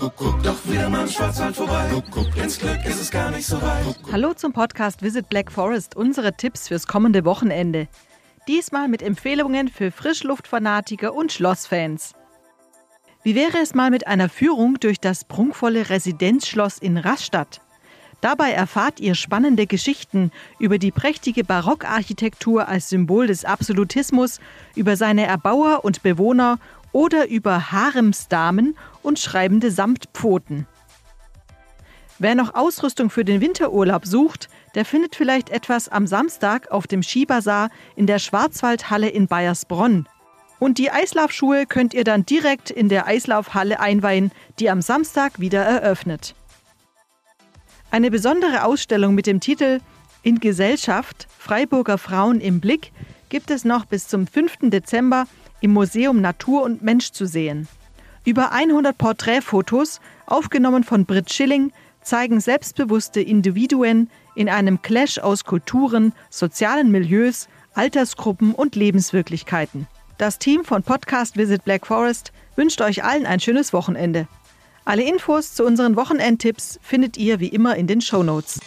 Guck, doch wieder mal im Schwarzwald vorbei. Ins Glück ist es gar nicht so weit. Hallo zum Podcast Visit Black Forest, unsere Tipps fürs kommende Wochenende. Diesmal mit Empfehlungen für Frischluftfanatiker und Schlossfans. Wie wäre es mal mit einer Führung durch das prunkvolle Residenzschloss in Rastatt? Dabei erfahrt ihr spannende Geschichten über die prächtige Barockarchitektur als Symbol des Absolutismus, über seine Erbauer und Bewohner oder über Haremsdamen und schreibende Samtpfoten. Wer noch Ausrüstung für den Winterurlaub sucht, der findet vielleicht etwas am Samstag auf dem Skibazar in der Schwarzwaldhalle in Bayersbronn. Und die Eislaufschuhe könnt ihr dann direkt in der Eislaufhalle einweihen, die am Samstag wieder eröffnet. Eine besondere Ausstellung mit dem Titel In Gesellschaft Freiburger Frauen im Blick gibt es noch bis zum 5. Dezember im Museum Natur und Mensch zu sehen. Über 100 Porträtfotos, aufgenommen von Britt Schilling, zeigen selbstbewusste Individuen in einem Clash aus Kulturen, sozialen Milieus, Altersgruppen und Lebenswirklichkeiten. Das Team von Podcast Visit Black Forest wünscht euch allen ein schönes Wochenende. Alle Infos zu unseren Wochenendtipps findet ihr wie immer in den Show Notes.